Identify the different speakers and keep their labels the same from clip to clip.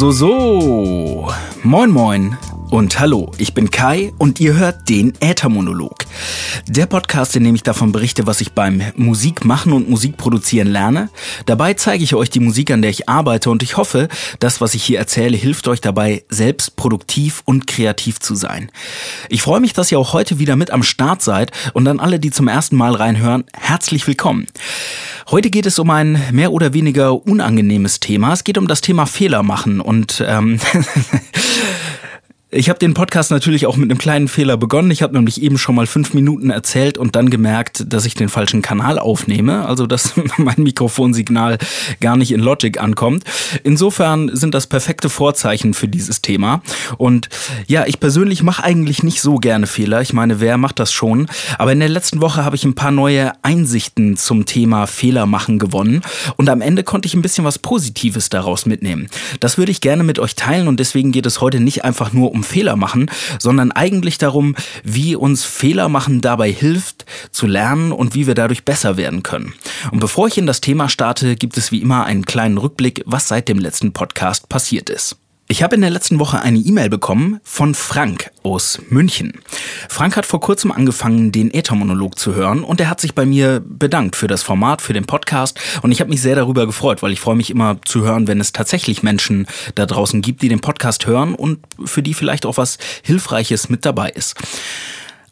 Speaker 1: So, so. Moin, moin. Und hallo, ich bin Kai und ihr hört den Äthermonolog. Der Podcast, in dem ich davon berichte, was ich beim Musik machen und Musik produzieren lerne. Dabei zeige ich euch die Musik, an der ich arbeite und ich hoffe, das, was ich hier erzähle, hilft euch dabei, selbst produktiv und kreativ zu sein. Ich freue mich, dass ihr auch heute wieder mit am Start seid und an alle, die zum ersten Mal reinhören, herzlich willkommen. Heute geht es um ein mehr oder weniger unangenehmes Thema. Es geht um das Thema Fehler machen und ähm, Ich habe den Podcast natürlich auch mit einem kleinen Fehler begonnen. Ich habe nämlich eben schon mal fünf Minuten erzählt und dann gemerkt, dass ich den falschen Kanal aufnehme, also dass mein Mikrofonsignal gar nicht in Logic ankommt. Insofern sind das perfekte Vorzeichen für dieses Thema. Und ja, ich persönlich mache eigentlich nicht so gerne Fehler. Ich meine, wer macht das schon? Aber in der letzten Woche habe ich ein paar neue Einsichten zum Thema Fehler machen gewonnen und am Ende konnte ich ein bisschen was Positives daraus mitnehmen. Das würde ich gerne mit euch teilen und deswegen geht es heute nicht einfach nur um um Fehler machen, sondern eigentlich darum, wie uns Fehler machen dabei hilft, zu lernen und wie wir dadurch besser werden können. Und bevor ich in das Thema starte, gibt es wie immer einen kleinen Rückblick, was seit dem letzten Podcast passiert ist. Ich habe in der letzten Woche eine E-Mail bekommen von Frank aus München. Frank hat vor kurzem angefangen, den Äthermonolog zu hören und er hat sich bei mir bedankt für das Format, für den Podcast und ich habe mich sehr darüber gefreut, weil ich freue mich immer zu hören, wenn es tatsächlich Menschen da draußen gibt, die den Podcast hören und für die vielleicht auch was Hilfreiches mit dabei ist.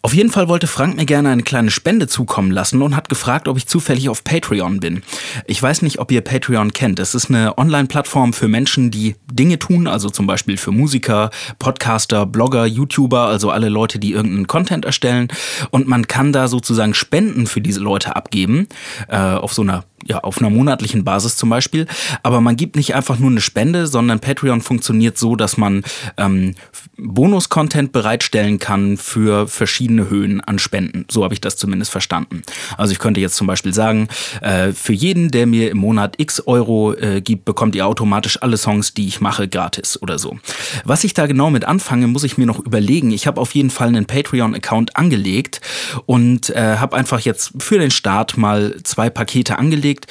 Speaker 1: Auf jeden Fall wollte Frank mir gerne eine kleine Spende zukommen lassen und hat gefragt, ob ich zufällig auf Patreon bin. Ich weiß nicht, ob ihr Patreon kennt. Es ist eine Online-Plattform für Menschen, die Dinge tun, also zum Beispiel für Musiker, Podcaster, Blogger, YouTuber, also alle Leute, die irgendeinen Content erstellen. Und man kann da sozusagen Spenden für diese Leute abgeben, äh, auf so einer ja, auf einer monatlichen Basis zum Beispiel. Aber man gibt nicht einfach nur eine Spende, sondern Patreon funktioniert so, dass man ähm, Bonus-Content bereitstellen kann für verschiedene Höhen an Spenden. So habe ich das zumindest verstanden. Also ich könnte jetzt zum Beispiel sagen, äh, für jeden, der mir im Monat x Euro äh, gibt, bekommt ihr automatisch alle Songs, die ich mache, gratis oder so. Was ich da genau mit anfange, muss ich mir noch überlegen. Ich habe auf jeden Fall einen Patreon-Account angelegt und äh, habe einfach jetzt für den Start mal zwei Pakete angelegt überlegt.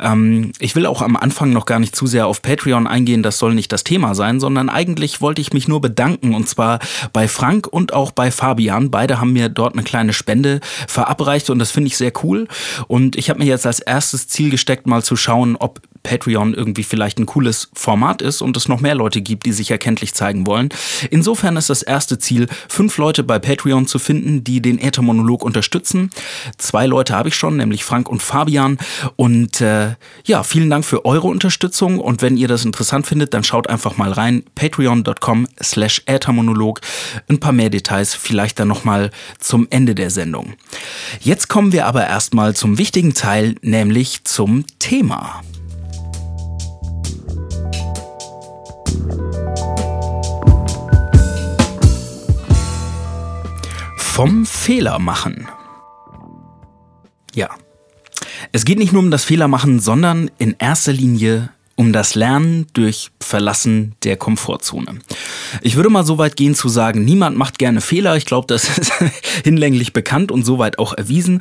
Speaker 1: Ähm, ich will auch am Anfang noch gar nicht zu sehr auf Patreon eingehen, das soll nicht das Thema sein, sondern eigentlich wollte ich mich nur bedanken und zwar bei Frank und auch bei Fabian. Beide haben mir dort eine kleine Spende verabreicht und das finde ich sehr cool. Und ich habe mir jetzt als erstes Ziel gesteckt, mal zu schauen, ob Patreon irgendwie vielleicht ein cooles Format ist und es noch mehr Leute gibt, die sich erkenntlich zeigen wollen. Insofern ist das erste Ziel, fünf Leute bei Patreon zu finden, die den Äthermonolog unterstützen. Zwei Leute habe ich schon, nämlich Frank und Fabian. Und äh, ja, vielen Dank für eure Unterstützung und wenn ihr das interessant findet, dann schaut einfach mal rein. Patreon.com slash Äthermonolog. Ein paar mehr Details vielleicht dann nochmal zum Ende der Sendung. Jetzt kommen wir aber erstmal zum wichtigen Teil, nämlich zum Thema. Vom Fehler machen. Ja. Es geht nicht nur um das Fehlermachen, sondern in erster Linie um das Lernen durch Verlassen der Komfortzone. Ich würde mal so weit gehen zu sagen, niemand macht gerne Fehler. Ich glaube, das ist hinlänglich bekannt und soweit auch erwiesen.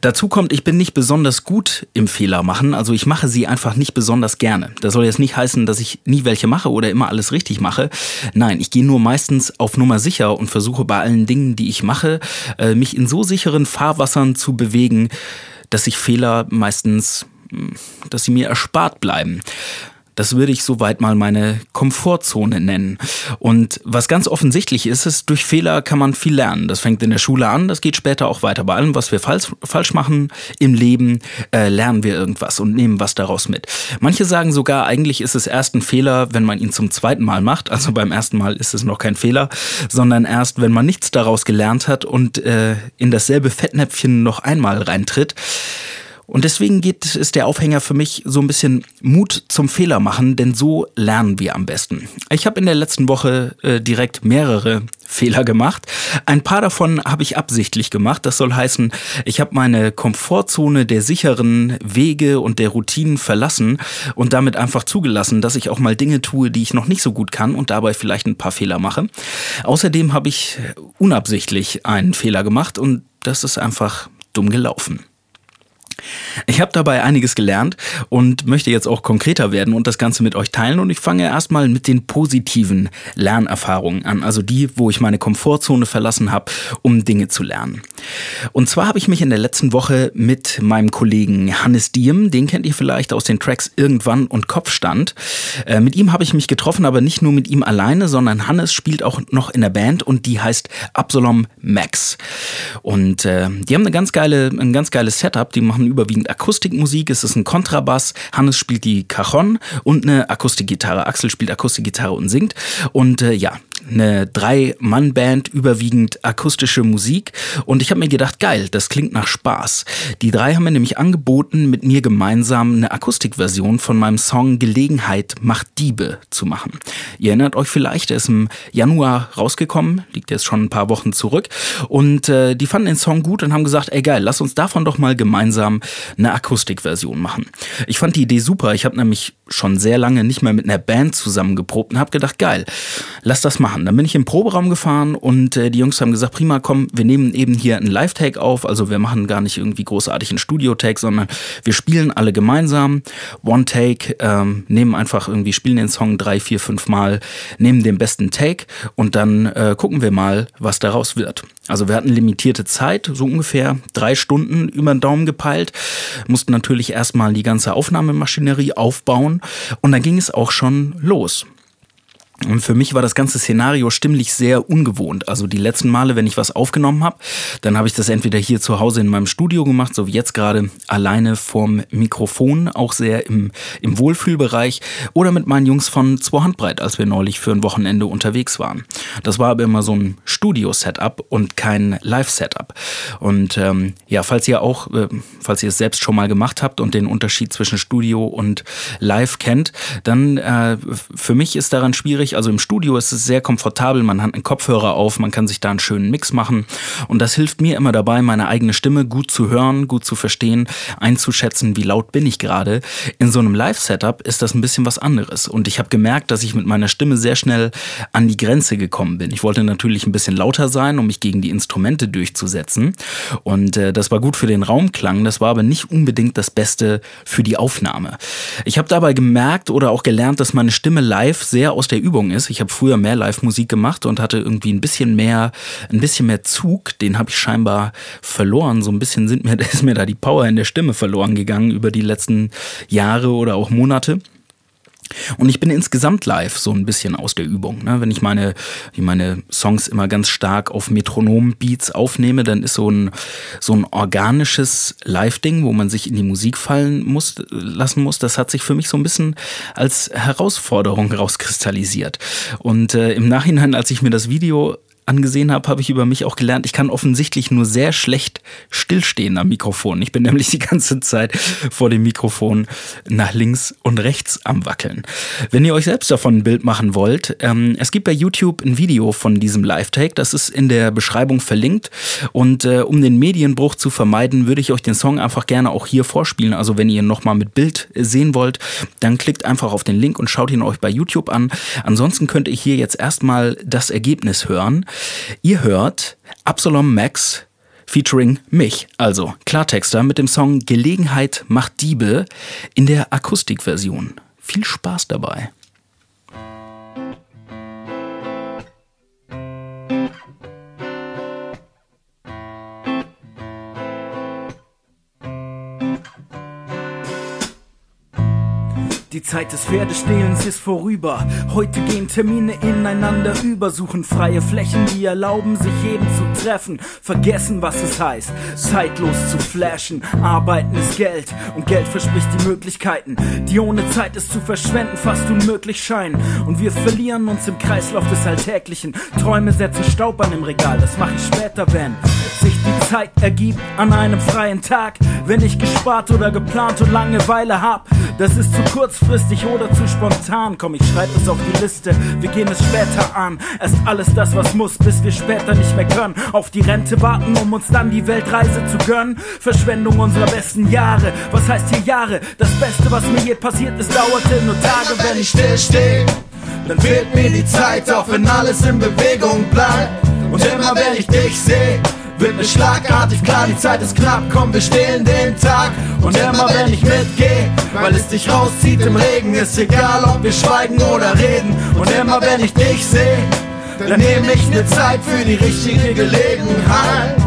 Speaker 1: Dazu kommt, ich bin nicht besonders gut im Fehler machen. Also ich mache sie einfach nicht besonders gerne. Das soll jetzt nicht heißen, dass ich nie welche mache oder immer alles richtig mache. Nein, ich gehe nur meistens auf Nummer sicher und versuche bei allen Dingen, die ich mache, äh, mich in so sicheren Fahrwassern zu bewegen, dass ich Fehler meistens dass sie mir erspart bleiben. Das würde ich soweit mal meine Komfortzone nennen. Und was ganz offensichtlich ist, ist, durch Fehler kann man viel lernen. Das fängt in der Schule an, das geht später auch weiter. Bei allem, was wir falsch, falsch machen im Leben, äh, lernen wir irgendwas und nehmen was daraus mit. Manche sagen sogar, eigentlich ist es erst ein Fehler, wenn man ihn zum zweiten Mal macht. Also beim ersten Mal ist es noch kein Fehler, sondern erst, wenn man nichts daraus gelernt hat und äh, in dasselbe Fettnäpfchen noch einmal reintritt. Und deswegen geht, ist der Aufhänger für mich so ein bisschen Mut zum Fehler machen, denn so lernen wir am besten. Ich habe in der letzten Woche äh, direkt mehrere Fehler gemacht. Ein paar davon habe ich absichtlich gemacht. Das soll heißen, ich habe meine Komfortzone der sicheren Wege und der Routinen verlassen und damit einfach zugelassen, dass ich auch mal Dinge tue, die ich noch nicht so gut kann und dabei vielleicht ein paar Fehler mache. Außerdem habe ich unabsichtlich einen Fehler gemacht und das ist einfach dumm gelaufen. Ich habe dabei einiges gelernt und möchte jetzt auch konkreter werden und das Ganze mit euch teilen. Und ich fange erstmal mit den positiven Lernerfahrungen an, also die, wo ich meine Komfortzone verlassen habe, um Dinge zu lernen. Und zwar habe ich mich in der letzten Woche mit meinem Kollegen Hannes Diem, den kennt ihr vielleicht aus den Tracks Irgendwann und Kopfstand. Äh, mit ihm habe ich mich getroffen, aber nicht nur mit ihm alleine, sondern Hannes spielt auch noch in der Band und die heißt Absalom Max. Und äh, die haben eine ganz geile, ein ganz geiles Setup. Die machen überwiegend Akustikmusik. Es ist ein Kontrabass. Hannes spielt die Cajon und eine Akustikgitarre. Axel spielt Akustikgitarre und singt. Und äh, ja, eine Drei-Mann-Band, überwiegend akustische Musik. Und ich habe mir gedacht, geil, das klingt nach Spaß. Die drei haben mir nämlich angeboten, mit mir gemeinsam eine Akustikversion von meinem Song Gelegenheit macht Diebe zu machen. Ihr erinnert euch vielleicht, der ist im Januar rausgekommen, liegt jetzt schon ein paar Wochen zurück. Und äh, die fanden den Song gut und haben gesagt, ey geil, lass uns davon doch mal gemeinsam eine Akustikversion machen. Ich fand die Idee super. Ich habe nämlich schon sehr lange nicht mehr mit einer Band zusammengeprobt und habe gedacht, geil, lass das machen. Dann bin ich im Proberaum gefahren und äh, die Jungs haben gesagt, prima, komm, wir nehmen eben hier einen Live-Take auf. Also wir machen gar nicht irgendwie großartig einen Studio-Take, sondern wir spielen alle gemeinsam. One-Take, ähm, nehmen einfach irgendwie, spielen den Song drei, vier, fünf Mal, nehmen den besten Take und dann äh, gucken wir mal, was daraus wird. Also wir hatten limitierte Zeit, so ungefähr drei Stunden über den Daumen gepeilt, mussten natürlich erstmal die ganze Aufnahmemaschinerie aufbauen und dann ging es auch schon los. Und für mich war das ganze Szenario stimmlich sehr ungewohnt. Also die letzten Male, wenn ich was aufgenommen habe, dann habe ich das entweder hier zu Hause in meinem Studio gemacht, so wie jetzt gerade alleine vorm Mikrofon, auch sehr im, im Wohlfühlbereich, oder mit meinen Jungs von Zwei Handbreit, als wir neulich für ein Wochenende unterwegs waren. Das war aber immer so ein Studio-Setup und kein Live-Setup. Und ähm, ja, falls ihr auch, äh, falls ihr es selbst schon mal gemacht habt und den Unterschied zwischen Studio und Live kennt, dann äh, für mich ist daran schwierig, also im Studio ist es sehr komfortabel, man hat einen Kopfhörer auf, man kann sich da einen schönen Mix machen und das hilft mir immer dabei, meine eigene Stimme gut zu hören, gut zu verstehen, einzuschätzen, wie laut bin ich gerade. In so einem Live-Setup ist das ein bisschen was anderes und ich habe gemerkt, dass ich mit meiner Stimme sehr schnell an die Grenze gekommen bin. Ich wollte natürlich ein bisschen lauter sein, um mich gegen die Instrumente durchzusetzen und äh, das war gut für den Raumklang, das war aber nicht unbedingt das Beste für die Aufnahme. Ich habe dabei gemerkt oder auch gelernt, dass meine Stimme live sehr aus der Übung Übung ist. Ich habe früher mehr Live-Musik gemacht und hatte irgendwie ein bisschen mehr, ein bisschen mehr Zug. Den habe ich scheinbar verloren. So ein bisschen sind mir, ist mir da die Power in der Stimme verloren gegangen über die letzten Jahre oder auch Monate. Und ich bin insgesamt live so ein bisschen aus der Übung. Ne? Wenn ich meine, meine Songs immer ganz stark auf Metronom-Beats aufnehme, dann ist so ein, so ein organisches Live-Ding, wo man sich in die Musik fallen muss, lassen muss, das hat sich für mich so ein bisschen als Herausforderung rauskristallisiert. Und äh, im Nachhinein, als ich mir das Video angesehen habe, habe ich über mich auch gelernt, ich kann offensichtlich nur sehr schlecht stillstehen am Mikrofon. Ich bin nämlich die ganze Zeit vor dem Mikrofon nach links und rechts am Wackeln. Wenn ihr euch selbst davon ein Bild machen wollt, ähm, es gibt bei YouTube ein Video von diesem Live-Take, das ist in der Beschreibung verlinkt. Und äh, um den Medienbruch zu vermeiden, würde ich euch den Song einfach gerne auch hier vorspielen. Also wenn ihr ihn nochmal mit Bild sehen wollt, dann klickt einfach auf den Link und schaut ihn euch bei YouTube an. Ansonsten könnt ihr hier jetzt erstmal das Ergebnis hören. Ihr hört Absalom Max featuring mich, also Klartexter mit dem Song Gelegenheit macht Diebe in der Akustikversion. Viel Spaß dabei.
Speaker 2: Die Zeit des Pferdestehlens ist vorüber. Heute gehen Termine ineinander über, suchen freie Flächen, die erlauben, sich jeden zu treffen. Vergessen, was es heißt, zeitlos zu flashen. Arbeiten ist Geld und Geld verspricht die Möglichkeiten, die ohne Zeit es zu verschwenden fast unmöglich scheinen. Und wir verlieren uns im Kreislauf des Alltäglichen. Träume setzen Staub an im Regal, das mache ich später, wenn sich die Zeit ergibt an einem freien Tag. Wenn ich gespart oder geplant und Langeweile hab, das ist zu kurz kurzfristig oder zu spontan. Komm, ich schreib es auf die Liste, wir gehen es später an. Erst alles das, was muss, bis wir später nicht mehr können. Auf die Rente warten, um uns dann die Weltreise zu gönnen. Verschwendung unserer besten Jahre. Was heißt hier Jahre? Das Beste, was mir je passiert ist, dauerte nur Tage, wenn ich still stehe. Dann fehlt mir die Zeit, auch wenn alles in Bewegung bleibt. Und immer wenn ich dich sehe, wird mir schlagartig klar, die Zeit ist knapp, komm, wir stehlen den Tag. Und immer wenn ich mitgeh, weil es dich rauszieht im Regen, ist egal, ob wir schweigen oder reden. Und immer wenn ich dich seh, dann nehme ich mir Zeit für die richtige Gelegenheit.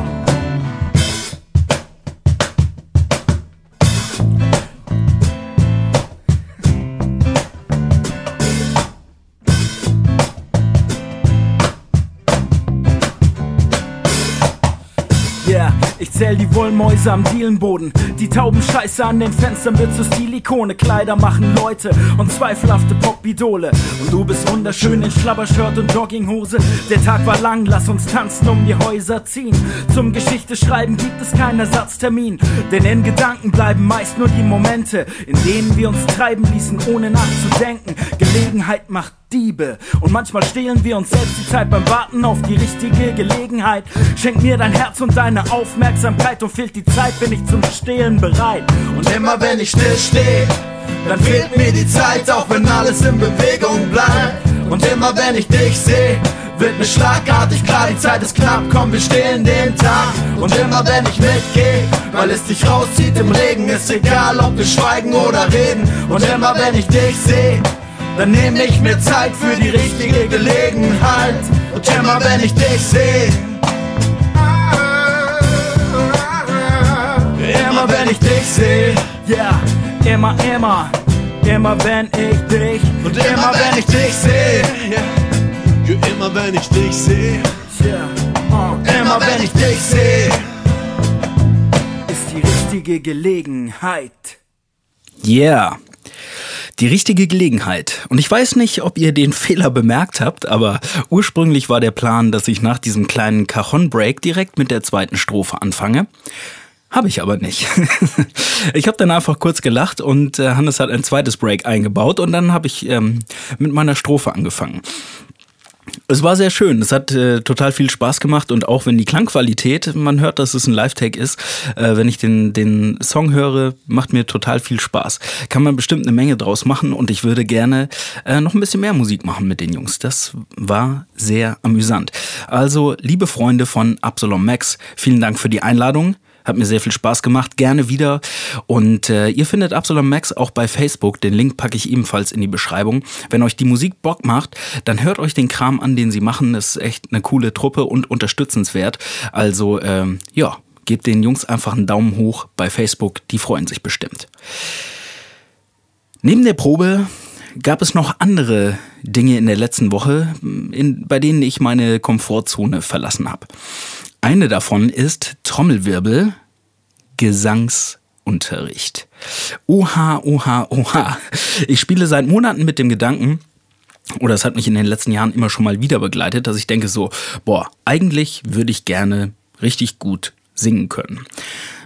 Speaker 2: Wollmäuse am Dielenboden. Die tauben Scheiße an den Fenstern wird zu Stilikone. Kleider machen Leute und zweifelhafte Popidole. Und du bist wunderschön in Schlabbershirt und Jogginghose. Der Tag war lang, lass uns tanzen, um die Häuser ziehen. Zum Geschichte schreiben gibt es keinen Ersatztermin. Denn in Gedanken bleiben meist nur die Momente, in denen wir uns treiben ließen, ohne nachzudenken. Gelegenheit macht Diebe. Und manchmal stehlen wir uns selbst die Zeit beim Warten auf die richtige Gelegenheit. Schenk mir dein Herz und deine Aufmerksamkeit und fehlt die Zeit, bin ich zum Stehlen bereit. Und immer wenn ich still stehe, dann fehlt mir die Zeit, auch wenn alles in Bewegung bleibt. Und immer wenn ich dich sehe, wird mir schlagartig klar, die Zeit ist knapp, komm, wir stehlen den Tag. Und immer wenn ich mitgeh, weil es dich rauszieht im Regen, ist egal, ob wir schweigen oder reden. Und immer wenn ich dich sehe, dann nehme ich mir Zeit für die richtige Gelegenheit. Und immer wenn ich dich sehe, immer wenn ich dich sehe, ja, yeah, immer, immer, immer wenn ich dich und immer wenn ich dich sehe,
Speaker 3: yeah. immer wenn ich dich sehe,
Speaker 2: yeah. uh. immer wenn ich dich sehe, ist die richtige Gelegenheit.
Speaker 1: Yeah. Die richtige Gelegenheit. Und ich weiß nicht, ob ihr den Fehler bemerkt habt, aber ursprünglich war der Plan, dass ich nach diesem kleinen Cajon-Break direkt mit der zweiten Strophe anfange. Habe ich aber nicht. ich habe dann einfach kurz gelacht und äh, Hannes hat ein zweites Break eingebaut und dann habe ich ähm, mit meiner Strophe angefangen. Es war sehr schön. Es hat äh, total viel Spaß gemacht und auch wenn die Klangqualität, man hört, dass es ein Live-Take ist, äh, wenn ich den, den Song höre, macht mir total viel Spaß. Kann man bestimmt eine Menge draus machen und ich würde gerne äh, noch ein bisschen mehr Musik machen mit den Jungs. Das war sehr amüsant. Also, liebe Freunde von Absalom Max, vielen Dank für die Einladung. Hat mir sehr viel Spaß gemacht. Gerne wieder. Und äh, ihr findet Absalom Max auch bei Facebook. Den Link packe ich ebenfalls in die Beschreibung. Wenn euch die Musik Bock macht, dann hört euch den Kram an, den sie machen. Das ist echt eine coole Truppe und unterstützenswert. Also, ähm, ja, gebt den Jungs einfach einen Daumen hoch bei Facebook. Die freuen sich bestimmt. Neben der Probe gab es noch andere Dinge in der letzten Woche, in, bei denen ich meine Komfortzone verlassen habe. Eine davon ist Trommelwirbel, Gesangsunterricht. Oha, oha, oha. Ich spiele seit Monaten mit dem Gedanken, oder es hat mich in den letzten Jahren immer schon mal wieder begleitet, dass ich denke so, boah, eigentlich würde ich gerne richtig gut singen können.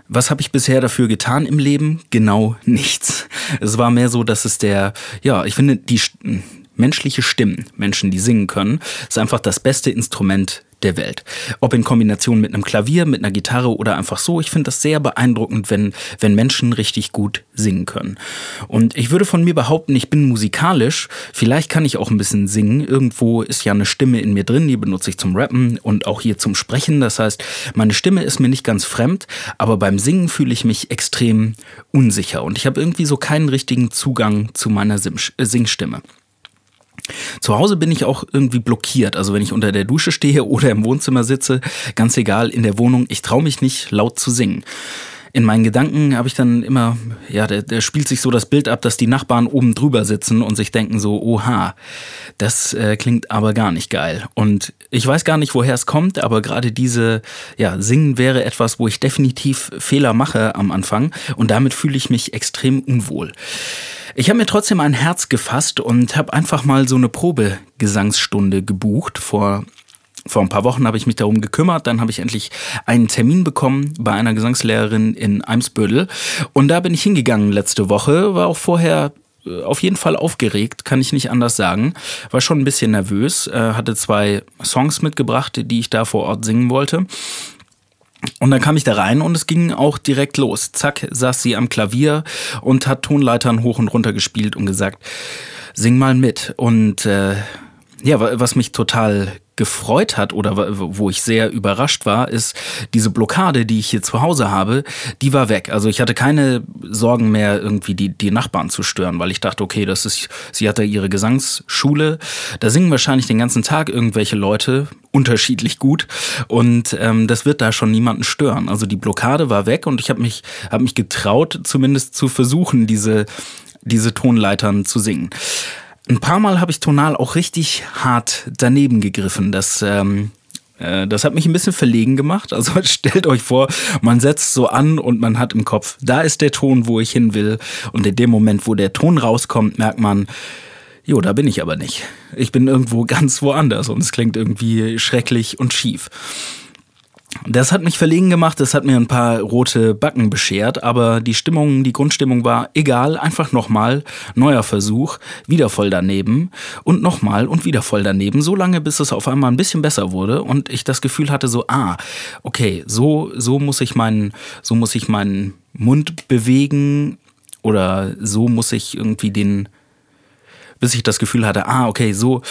Speaker 1: Was habe ich bisher dafür getan im Leben? Genau nichts. Es war mehr so, dass es der, ja, ich finde, die menschliche Stimmen, Menschen, die singen können, ist einfach das beste Instrument der Welt. Ob in Kombination mit einem Klavier, mit einer Gitarre oder einfach so. Ich finde das sehr beeindruckend, wenn, wenn Menschen richtig gut singen können. Und ich würde von mir behaupten, ich bin musikalisch. Vielleicht kann ich auch ein bisschen singen. Irgendwo ist ja eine Stimme in mir drin, die benutze ich zum Rappen und auch hier zum Sprechen. Das heißt, meine Stimme ist mir nicht ganz fremd, aber beim Singen fühle ich mich extrem unsicher und ich habe irgendwie so keinen richtigen Zugang zu meiner Singstimme. Zu Hause bin ich auch irgendwie blockiert. Also wenn ich unter der Dusche stehe oder im Wohnzimmer sitze, ganz egal, in der Wohnung, ich traue mich nicht laut zu singen. In meinen Gedanken habe ich dann immer, ja, da, da spielt sich so das Bild ab, dass die Nachbarn oben drüber sitzen und sich denken so, oha, das äh, klingt aber gar nicht geil. Und ich weiß gar nicht, woher es kommt, aber gerade diese, ja, Singen wäre etwas, wo ich definitiv Fehler mache am Anfang und damit fühle ich mich extrem unwohl. Ich habe mir trotzdem ein Herz gefasst und habe einfach mal so eine Probegesangsstunde gebucht. Vor, vor ein paar Wochen habe ich mich darum gekümmert. Dann habe ich endlich einen Termin bekommen bei einer Gesangslehrerin in Eimsbüttel. Und da bin ich hingegangen letzte Woche. War auch vorher äh, auf jeden Fall aufgeregt, kann ich nicht anders sagen. War schon ein bisschen nervös, äh, hatte zwei Songs mitgebracht, die ich da vor Ort singen wollte. Und dann kam ich da rein und es ging auch direkt los. Zack, saß sie am Klavier und hat Tonleitern hoch und runter gespielt und gesagt, sing mal mit. Und äh, ja, was mich total gefreut hat oder wo ich sehr überrascht war, ist diese Blockade, die ich hier zu Hause habe, die war weg. Also ich hatte keine Sorgen mehr, irgendwie die, die Nachbarn zu stören, weil ich dachte, okay, das ist, sie hatte ihre Gesangsschule, da singen wahrscheinlich den ganzen Tag irgendwelche Leute unterschiedlich gut und ähm, das wird da schon niemanden stören. Also die Blockade war weg und ich habe mich, hab mich getraut, zumindest zu versuchen, diese, diese Tonleitern zu singen. Ein paar Mal habe ich tonal auch richtig hart daneben gegriffen. Das, ähm, äh, das hat mich ein bisschen verlegen gemacht. Also stellt euch vor, man setzt so an und man hat im Kopf, da ist der Ton, wo ich hin will. Und in dem Moment, wo der Ton rauskommt, merkt man, jo, da bin ich aber nicht. Ich bin irgendwo ganz woanders und es klingt irgendwie schrecklich und schief. Das hat mich verlegen gemacht, das hat mir ein paar rote Backen beschert, aber die Stimmung, die Grundstimmung war egal, einfach nochmal, neuer Versuch, wieder voll daneben und nochmal und wieder voll daneben, so lange, bis es auf einmal ein bisschen besser wurde und ich das Gefühl hatte so, ah, okay, so, so muss ich meinen, so muss ich meinen Mund bewegen oder so muss ich irgendwie den, bis ich das Gefühl hatte, ah, okay, so,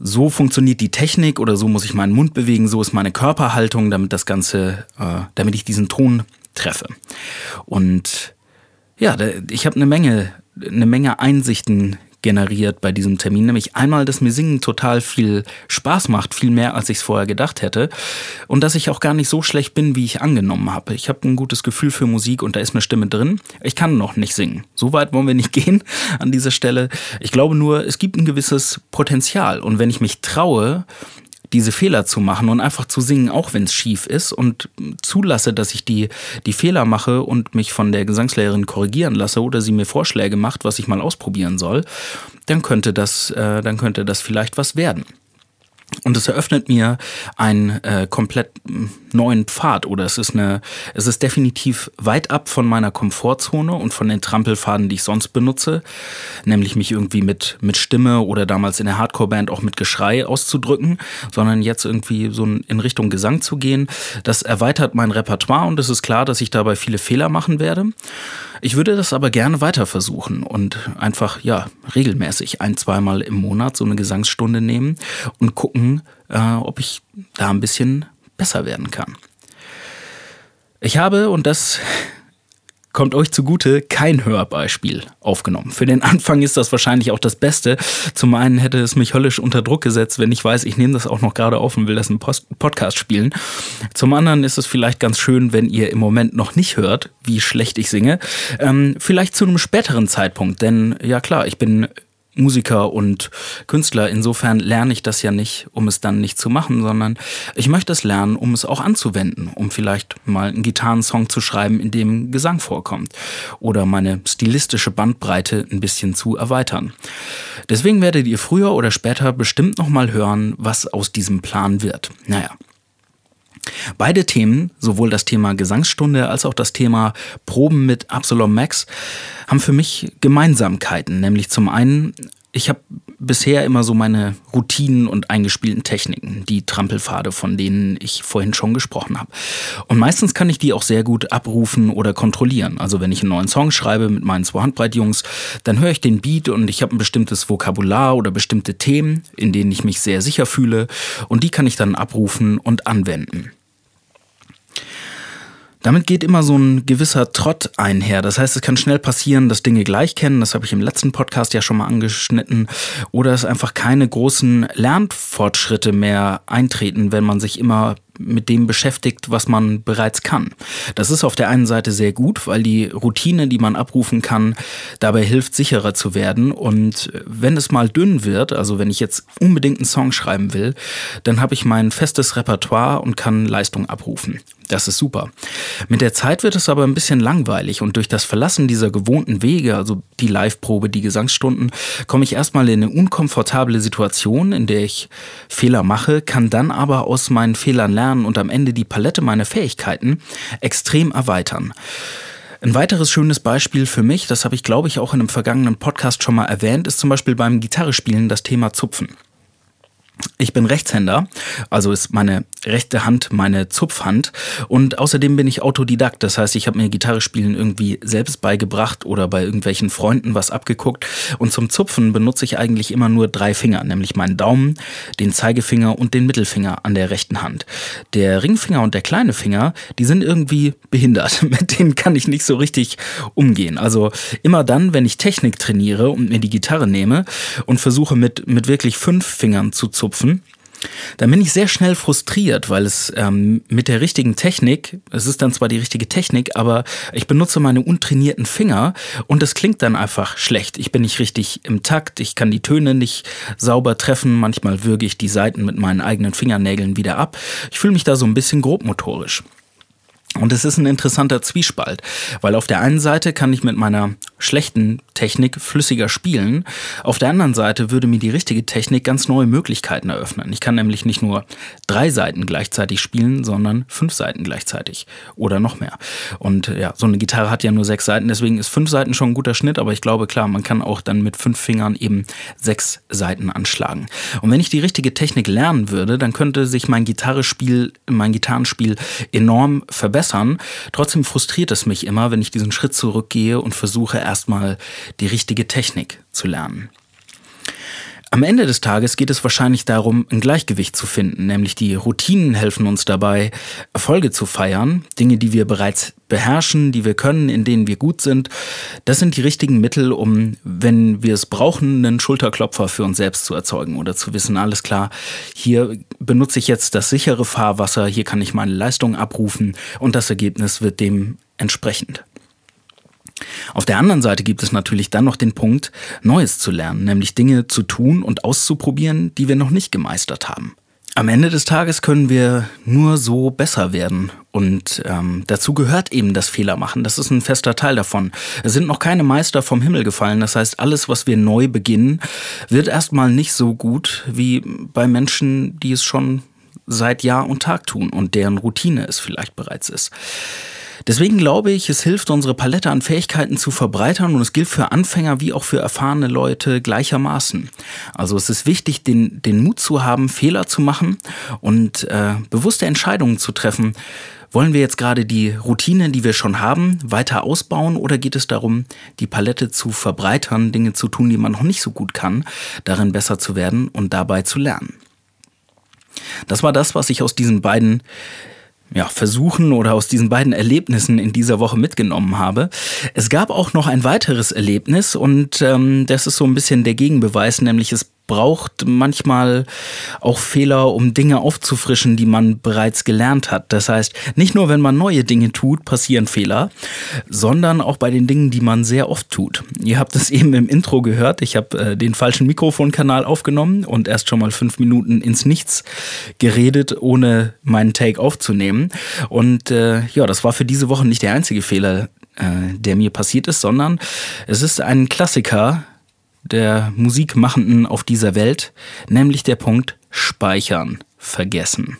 Speaker 1: so funktioniert die Technik oder so muss ich meinen Mund bewegen, so ist meine Körperhaltung, damit das Ganze, äh, damit ich diesen Ton treffe. Und ja, ich habe eine Menge, eine Menge Einsichten generiert bei diesem Termin. Nämlich einmal, dass mir Singen total viel Spaß macht, viel mehr, als ich es vorher gedacht hätte. Und dass ich auch gar nicht so schlecht bin, wie ich angenommen habe. Ich habe ein gutes Gefühl für Musik und da ist eine Stimme drin. Ich kann noch nicht singen. So weit wollen wir nicht gehen an dieser Stelle. Ich glaube nur, es gibt ein gewisses Potenzial. Und wenn ich mich traue, diese Fehler zu machen und einfach zu singen, auch wenn es schief ist und zulasse, dass ich die, die Fehler mache und mich von der Gesangslehrerin korrigieren lasse oder sie mir Vorschläge macht, was ich mal ausprobieren soll, dann könnte das, äh, dann könnte das vielleicht was werden. Und es eröffnet mir einen äh, komplett neuen Pfad oder es ist eine, es ist definitiv weit ab von meiner Komfortzone und von den Trampelfaden, die ich sonst benutze, nämlich mich irgendwie mit, mit Stimme oder damals in der Hardcore-Band auch mit Geschrei auszudrücken, sondern jetzt irgendwie so in Richtung Gesang zu gehen. Das erweitert mein Repertoire und es ist klar, dass ich dabei viele Fehler machen werde. Ich würde das aber gerne weiter versuchen und einfach, ja, regelmäßig ein, zweimal im Monat so eine Gesangsstunde nehmen und gucken, äh, ob ich da ein bisschen besser werden kann. Ich habe, und das kommt euch zugute, kein Hörbeispiel aufgenommen. Für den Anfang ist das wahrscheinlich auch das Beste. Zum einen hätte es mich höllisch unter Druck gesetzt, wenn ich weiß, ich nehme das auch noch gerade auf und will das im Podcast spielen. Zum anderen ist es vielleicht ganz schön, wenn ihr im Moment noch nicht hört, wie schlecht ich singe. Ähm, vielleicht zu einem späteren Zeitpunkt, denn ja klar, ich bin Musiker und Künstler. Insofern lerne ich das ja nicht, um es dann nicht zu machen, sondern ich möchte es lernen, um es auch anzuwenden, um vielleicht mal einen Gitarrensong zu schreiben, in dem Gesang vorkommt oder meine stilistische Bandbreite ein bisschen zu erweitern. Deswegen werdet ihr früher oder später bestimmt noch mal hören, was aus diesem Plan wird. Naja. Beide Themen, sowohl das Thema Gesangsstunde als auch das Thema Proben mit Absalom Max, haben für mich Gemeinsamkeiten. Nämlich zum einen, ich habe bisher immer so meine Routinen und eingespielten Techniken, die Trampelpfade, von denen ich vorhin schon gesprochen habe. Und meistens kann ich die auch sehr gut abrufen oder kontrollieren. Also wenn ich einen neuen Song schreibe mit meinen zwei Handbreitjungs, dann höre ich den Beat und ich habe ein bestimmtes Vokabular oder bestimmte Themen, in denen ich mich sehr sicher fühle und die kann ich dann abrufen und anwenden. Damit geht immer so ein gewisser Trott einher. Das heißt, es kann schnell passieren, dass Dinge gleich kennen. Das habe ich im letzten Podcast ja schon mal angeschnitten. Oder es einfach keine großen Lernfortschritte mehr eintreten, wenn man sich immer mit dem beschäftigt, was man bereits kann. Das ist auf der einen Seite sehr gut, weil die Routine, die man abrufen kann, dabei hilft, sicherer zu werden. Und wenn es mal dünn wird, also wenn ich jetzt unbedingt einen Song schreiben will, dann habe ich mein festes Repertoire und kann Leistung abrufen. Das ist super. Mit der Zeit wird es aber ein bisschen langweilig und durch das Verlassen dieser gewohnten Wege, also die Live-Probe, die Gesangsstunden, komme ich erstmal in eine unkomfortable Situation, in der ich Fehler mache, kann dann aber aus meinen Fehlern lernen und am Ende die Palette meiner Fähigkeiten extrem erweitern. Ein weiteres schönes Beispiel für mich, das habe ich glaube ich auch in einem vergangenen Podcast schon mal erwähnt, ist zum Beispiel beim Gitarrespielen das Thema Zupfen. Ich bin Rechtshänder, also ist meine rechte Hand meine Zupfhand und außerdem bin ich Autodidakt, das heißt, ich habe mir Gitarre spielen irgendwie selbst beigebracht oder bei irgendwelchen Freunden was abgeguckt und zum Zupfen benutze ich eigentlich immer nur drei Finger, nämlich meinen Daumen, den Zeigefinger und den Mittelfinger an der rechten Hand. Der Ringfinger und der kleine Finger, die sind irgendwie behindert, mit denen kann ich nicht so richtig umgehen. Also immer dann, wenn ich Technik trainiere und mir die Gitarre nehme und versuche mit, mit wirklich fünf Fingern zu zupfen, laufen, dann bin ich sehr schnell frustriert, weil es ähm, mit der richtigen Technik, es ist dann zwar die richtige Technik, aber ich benutze meine untrainierten Finger und es klingt dann einfach schlecht. Ich bin nicht richtig im Takt, ich kann die Töne nicht sauber treffen, manchmal würge ich die Saiten mit meinen eigenen Fingernägeln wieder ab. Ich fühle mich da so ein bisschen grobmotorisch. Und es ist ein interessanter Zwiespalt, weil auf der einen Seite kann ich mit meiner schlechten Technik flüssiger spielen, auf der anderen Seite würde mir die richtige Technik ganz neue Möglichkeiten eröffnen. Ich kann nämlich nicht nur drei Seiten gleichzeitig spielen, sondern fünf Seiten gleichzeitig oder noch mehr. Und ja, so eine Gitarre hat ja nur sechs Seiten, deswegen ist fünf Seiten schon ein guter Schnitt, aber ich glaube klar, man kann auch dann mit fünf Fingern eben sechs Seiten anschlagen. Und wenn ich die richtige Technik lernen würde, dann könnte sich mein Gitarrespiel, mein Gitarrenspiel enorm verbessern verbessern. Trotzdem frustriert es mich immer, wenn ich diesen Schritt zurückgehe und versuche erstmal die richtige Technik zu lernen. Am Ende des Tages geht es wahrscheinlich darum, ein Gleichgewicht zu finden, nämlich die Routinen helfen uns dabei, Erfolge zu feiern, Dinge, die wir bereits beherrschen, die wir können, in denen wir gut sind. Das sind die richtigen Mittel, um, wenn wir es brauchen, einen Schulterklopfer für uns selbst zu erzeugen oder zu wissen, alles klar, hier benutze ich jetzt das sichere Fahrwasser, hier kann ich meine Leistung abrufen und das Ergebnis wird dem entsprechend. Auf der anderen Seite gibt es natürlich dann noch den Punkt, Neues zu lernen, nämlich Dinge zu tun und auszuprobieren, die wir noch nicht gemeistert haben. Am Ende des Tages können wir nur so besser werden. Und ähm, dazu gehört eben das Fehlermachen. Das ist ein fester Teil davon. Es sind noch keine Meister vom Himmel gefallen. Das heißt, alles, was wir neu beginnen, wird erstmal nicht so gut wie bei Menschen, die es schon seit Jahr und Tag tun und deren Routine es vielleicht bereits ist. Deswegen glaube ich, es hilft, unsere Palette an Fähigkeiten zu verbreitern und es gilt für Anfänger wie auch für erfahrene Leute gleichermaßen. Also es ist wichtig, den, den Mut zu haben, Fehler zu machen und äh, bewusste Entscheidungen zu treffen. Wollen wir jetzt gerade die Routine, die wir schon haben, weiter ausbauen oder geht es darum, die Palette zu verbreitern, Dinge zu tun, die man noch nicht so gut kann, darin besser zu werden und dabei zu lernen? Das war das, was ich aus diesen beiden ja, Versuchen oder aus diesen beiden Erlebnissen in dieser Woche mitgenommen habe. Es gab auch noch ein weiteres Erlebnis und ähm, das ist so ein bisschen der Gegenbeweis, nämlich es braucht manchmal auch Fehler, um Dinge aufzufrischen, die man bereits gelernt hat. Das heißt, nicht nur wenn man neue Dinge tut, passieren Fehler, sondern auch bei den Dingen, die man sehr oft tut. Ihr habt es eben im Intro gehört. Ich habe äh, den falschen Mikrofonkanal aufgenommen und erst schon mal fünf Minuten ins Nichts geredet, ohne meinen Take aufzunehmen. Und äh, ja, das war für diese Woche nicht der einzige Fehler, äh, der mir passiert ist, sondern es ist ein Klassiker, der Musikmachenden auf dieser Welt, nämlich der Punkt Speichern vergessen.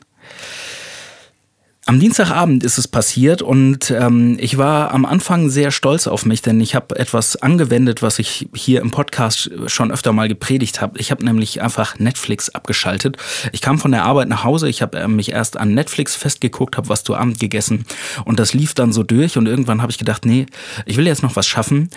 Speaker 1: Am Dienstagabend ist es passiert und ähm, ich war am Anfang sehr stolz auf mich, denn ich habe etwas angewendet, was ich hier im Podcast schon öfter mal gepredigt habe. Ich habe nämlich einfach Netflix abgeschaltet. Ich kam von der Arbeit nach Hause, ich habe äh, mich erst an Netflix festgeguckt, habe was zu Abend gegessen und das lief dann so durch und irgendwann habe ich gedacht, nee, ich will jetzt noch was schaffen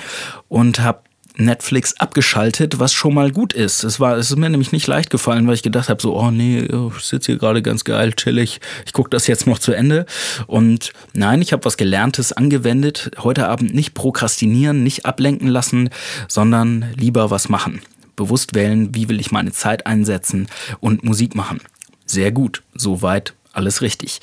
Speaker 1: und habe Netflix abgeschaltet, was schon mal gut ist. Es war, es ist mir nämlich nicht leicht gefallen, weil ich gedacht habe, so, oh nee, ich sitze hier gerade ganz geil, chillig, ich gucke das jetzt noch zu Ende. Und nein, ich habe was Gelerntes angewendet. Heute Abend nicht prokrastinieren, nicht ablenken lassen, sondern lieber was machen. Bewusst wählen, wie will ich meine Zeit einsetzen und Musik machen. Sehr gut, soweit alles richtig.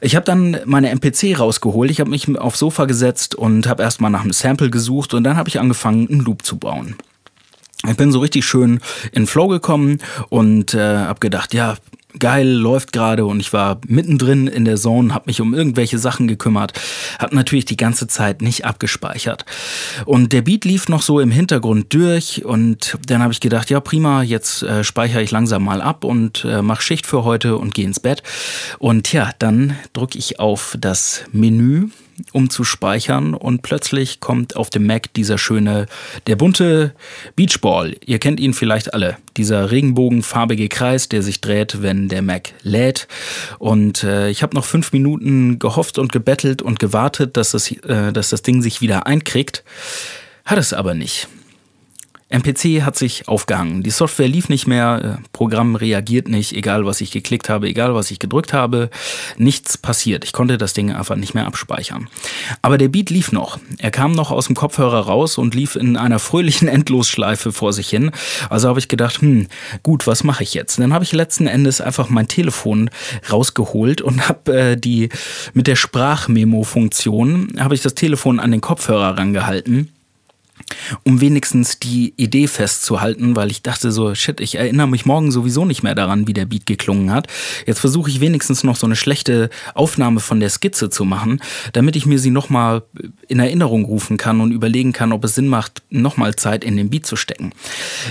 Speaker 1: Ich habe dann meine MPC rausgeholt, ich habe mich aufs Sofa gesetzt und habe erstmal nach einem Sample gesucht und dann habe ich angefangen, einen Loop zu bauen. Ich bin so richtig schön in Flow gekommen und äh, habe gedacht, ja, geil, läuft gerade und ich war mittendrin in der Zone, habe mich um irgendwelche Sachen gekümmert, habe natürlich die ganze Zeit nicht abgespeichert. Und der Beat lief noch so im Hintergrund durch und dann habe ich gedacht, ja prima, jetzt äh, speichere ich langsam mal ab und äh, mach Schicht für heute und gehe ins Bett. Und ja, dann drücke ich auf das Menü um zu speichern und plötzlich kommt auf dem Mac dieser schöne, der bunte Beachball. Ihr kennt ihn vielleicht alle. Dieser regenbogenfarbige Kreis, der sich dreht, wenn der Mac lädt. Und äh, ich habe noch fünf Minuten gehofft und gebettelt und gewartet, dass das, äh, dass das Ding sich wieder einkriegt. Hat es aber nicht. MPC hat sich aufgehangen. Die Software lief nicht mehr, äh, Programm reagiert nicht, egal was ich geklickt habe, egal was ich gedrückt habe, nichts passiert. Ich konnte das Ding einfach nicht mehr abspeichern. Aber der Beat lief noch. Er kam noch aus dem Kopfhörer raus und lief in einer fröhlichen Endlosschleife vor sich hin. Also habe ich gedacht, hm, gut, was mache ich jetzt? Und dann habe ich letzten Endes einfach mein Telefon rausgeholt und habe äh, die mit der Sprachmemo-Funktion habe ich das Telefon an den Kopfhörer rangehalten um wenigstens die Idee festzuhalten, weil ich dachte so, shit, ich erinnere mich morgen sowieso nicht mehr daran, wie der Beat geklungen hat. Jetzt versuche ich wenigstens noch so eine schlechte Aufnahme von der Skizze zu machen, damit ich mir sie nochmal in Erinnerung rufen kann und überlegen kann, ob es Sinn macht, nochmal Zeit in den Beat zu stecken.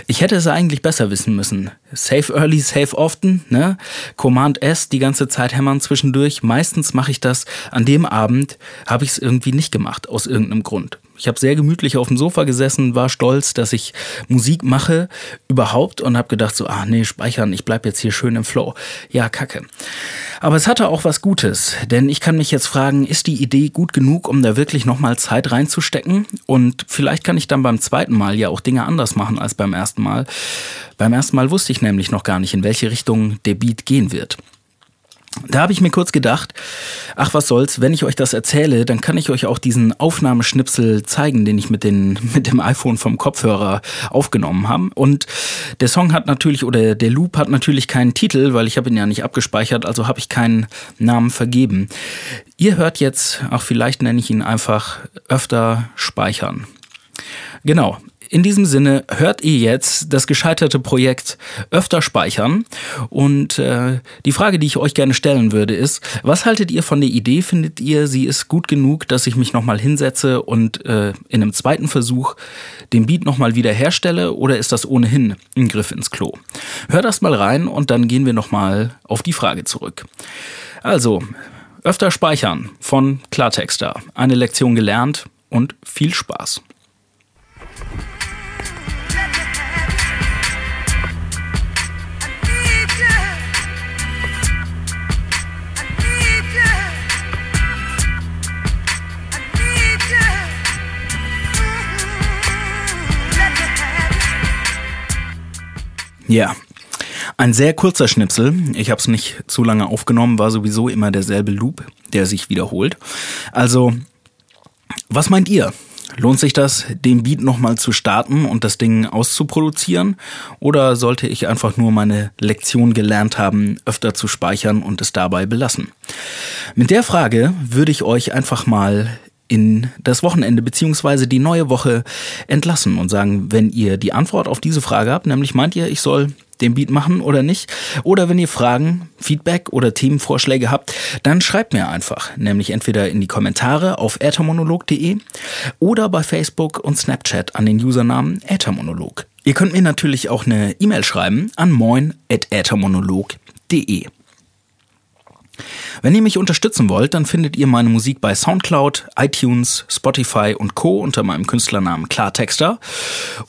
Speaker 1: Ich hätte es eigentlich besser wissen müssen. Save early, save often, ne? Command S die ganze Zeit hämmern zwischendurch. Meistens mache ich das an dem Abend, habe ich es irgendwie nicht gemacht, aus irgendeinem Grund. Ich habe sehr gemütlich auf dem Sofa gesessen, war stolz, dass ich Musik mache überhaupt und habe gedacht so, ah nee, speichern, ich bleib jetzt hier schön im Flow. Ja, kacke. Aber es hatte auch was Gutes, denn ich kann mich jetzt fragen, ist die Idee gut genug, um da wirklich nochmal Zeit reinzustecken? Und vielleicht kann ich dann beim zweiten Mal ja auch Dinge anders machen als beim ersten Mal. Beim ersten Mal wusste ich nämlich noch gar nicht, in welche Richtung der Beat gehen wird. Da habe ich mir kurz gedacht, ach was soll's, wenn ich euch das erzähle, dann kann ich euch auch diesen Aufnahmeschnipsel zeigen, den ich mit, den, mit dem iPhone vom Kopfhörer aufgenommen habe. Und der Song hat natürlich, oder der Loop hat natürlich keinen Titel, weil ich habe ihn ja nicht abgespeichert, also habe ich keinen Namen vergeben. Ihr hört jetzt, ach vielleicht nenne ich ihn einfach öfter speichern. Genau, in diesem Sinne hört ihr jetzt das gescheiterte Projekt öfter speichern. Und äh, die Frage, die ich euch gerne stellen würde, ist, was haltet ihr von der Idee? Findet ihr, sie ist gut genug, dass ich mich nochmal hinsetze und äh, in einem zweiten Versuch den Beat nochmal wieder herstelle? Oder ist das ohnehin ein Griff ins Klo? Hört erst mal rein und dann gehen wir nochmal auf die Frage zurück. Also, öfter speichern von Klartexter. Eine Lektion gelernt und viel Spaß. Ja, ein sehr kurzer Schnipsel. Ich habe es nicht zu lange aufgenommen, war sowieso immer derselbe Loop, der sich wiederholt. Also, was meint ihr? Lohnt sich das, den Beat nochmal zu starten und das Ding auszuproduzieren? Oder sollte ich einfach nur meine Lektion gelernt haben, öfter zu speichern und es dabei belassen? Mit der Frage würde ich euch einfach mal in das Wochenende beziehungsweise die neue Woche entlassen und sagen, wenn ihr die Antwort auf diese Frage habt, nämlich meint ihr, ich soll den Beat machen oder nicht, oder wenn ihr Fragen, Feedback oder Themenvorschläge habt, dann schreibt mir einfach, nämlich entweder in die Kommentare auf äthermonolog.de oder bei Facebook und Snapchat an den Usernamen äthermonolog. Ihr könnt mir natürlich auch eine E-Mail schreiben an moin@äthermonolog.de. Wenn ihr mich unterstützen wollt, dann findet ihr meine Musik bei Soundcloud, iTunes, Spotify und Co. unter meinem Künstlernamen Klartexter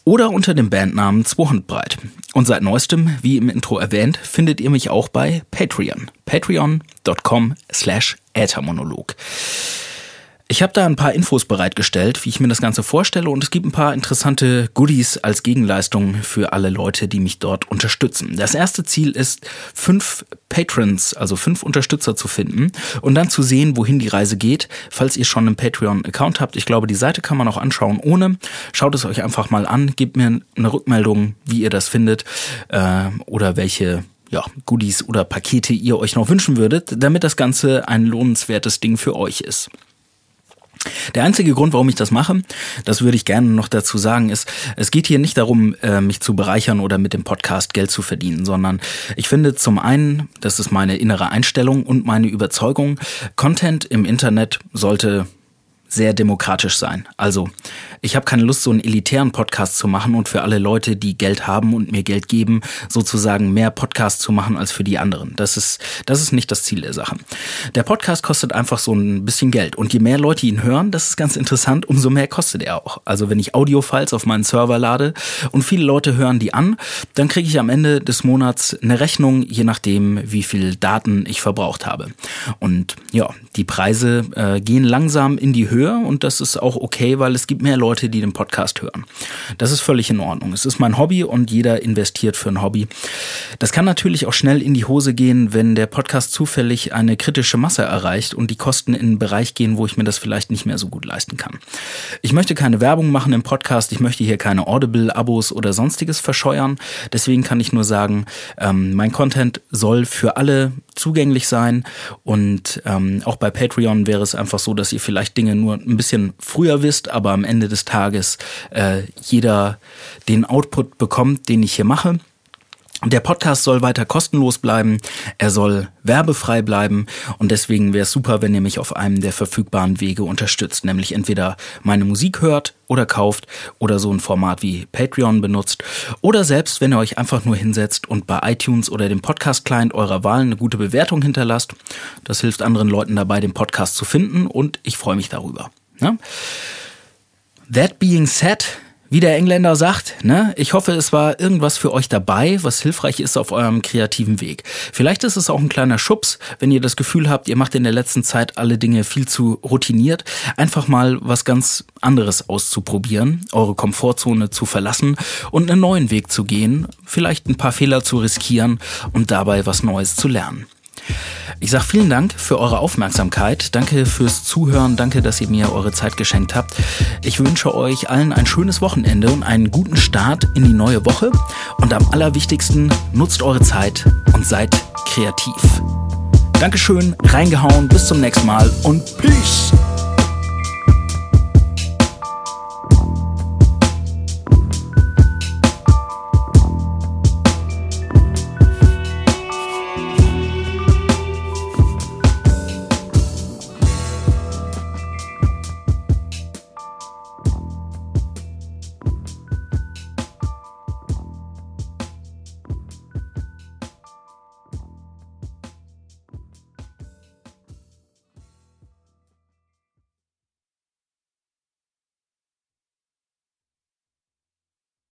Speaker 1: oder unter dem Bandnamen 200 Breit. Und seit neuestem, wie im Intro erwähnt, findet ihr mich auch bei Patreon. Patreon.com slash Äthermonolog. Ich habe da ein paar Infos bereitgestellt, wie ich mir das Ganze vorstelle und es gibt ein paar interessante Goodies als Gegenleistung für alle Leute, die mich dort unterstützen. Das erste Ziel ist, fünf Patrons, also fünf Unterstützer zu finden und dann zu sehen, wohin die Reise geht, falls ihr schon einen Patreon-Account habt. Ich glaube, die Seite kann man auch anschauen ohne. Schaut es euch einfach mal an, gebt mir eine Rückmeldung, wie ihr das findet äh, oder welche ja, Goodies oder Pakete ihr euch noch wünschen würdet, damit das Ganze ein lohnenswertes Ding für euch ist. Der einzige Grund, warum ich das mache, das würde ich gerne noch dazu sagen, ist, es geht hier nicht darum, äh, mich zu bereichern oder mit dem Podcast Geld zu verdienen, sondern ich finde zum einen, das ist meine innere Einstellung und meine Überzeugung, Content im Internet sollte sehr demokratisch sein. Also, ich habe keine Lust, so einen elitären Podcast zu machen und für alle Leute, die Geld haben und mir Geld geben, sozusagen mehr Podcasts zu machen als für die anderen. Das ist, das ist nicht das Ziel der Sache. Der Podcast kostet einfach so ein bisschen Geld. Und je mehr Leute ihn hören, das ist ganz interessant, umso mehr kostet er auch. Also wenn ich Audiofiles auf meinen Server lade und viele Leute hören die an, dann kriege ich am Ende des Monats eine Rechnung, je nachdem, wie viel Daten ich verbraucht habe. Und ja, die Preise äh, gehen langsam in die Höhe und das ist auch okay, weil es gibt mehr Leute, die den Podcast hören. Das ist völlig in Ordnung. Es ist mein Hobby und jeder investiert für ein Hobby. Das kann natürlich auch schnell in die Hose gehen, wenn der Podcast zufällig eine kritische Masse erreicht und die Kosten in einen Bereich gehen, wo ich mir das vielleicht nicht mehr so gut leisten kann. Ich möchte keine Werbung machen im Podcast, ich möchte hier keine Audible-Abos oder sonstiges verscheuern. Deswegen kann ich nur sagen, ähm, mein Content soll für alle zugänglich sein und ähm, auch bei Patreon wäre es einfach so, dass ihr vielleicht Dinge nur ein bisschen früher wisst, aber am Ende des Tages äh, jeder den Output bekommt, den ich hier mache. Der Podcast soll weiter kostenlos bleiben, er soll werbefrei bleiben und deswegen wäre es super, wenn ihr mich auf einem der verfügbaren Wege unterstützt, nämlich entweder meine Musik hört oder kauft oder so ein Format wie Patreon benutzt oder selbst, wenn ihr euch einfach nur hinsetzt und bei iTunes oder dem Podcast-Client eurer Wahl eine gute Bewertung hinterlasst. Das hilft anderen Leuten dabei, den Podcast zu finden und ich freue mich darüber. Ja? That being said, wie der Engländer sagt, ne, ich hoffe, es war irgendwas für euch dabei, was hilfreich ist auf eurem kreativen Weg. Vielleicht ist es auch ein kleiner Schubs, wenn ihr das Gefühl habt, ihr macht in der letzten Zeit alle Dinge viel zu routiniert, einfach mal was ganz anderes auszuprobieren, eure Komfortzone zu verlassen und einen neuen Weg zu gehen, vielleicht ein paar Fehler zu riskieren und dabei was Neues zu lernen. Ich sage vielen Dank für eure Aufmerksamkeit. Danke fürs Zuhören. Danke, dass ihr mir eure Zeit geschenkt habt. Ich wünsche euch allen ein schönes Wochenende und einen guten Start in die neue Woche. Und am allerwichtigsten, nutzt eure Zeit und seid kreativ. Dankeschön, reingehauen, bis zum nächsten Mal und Peace!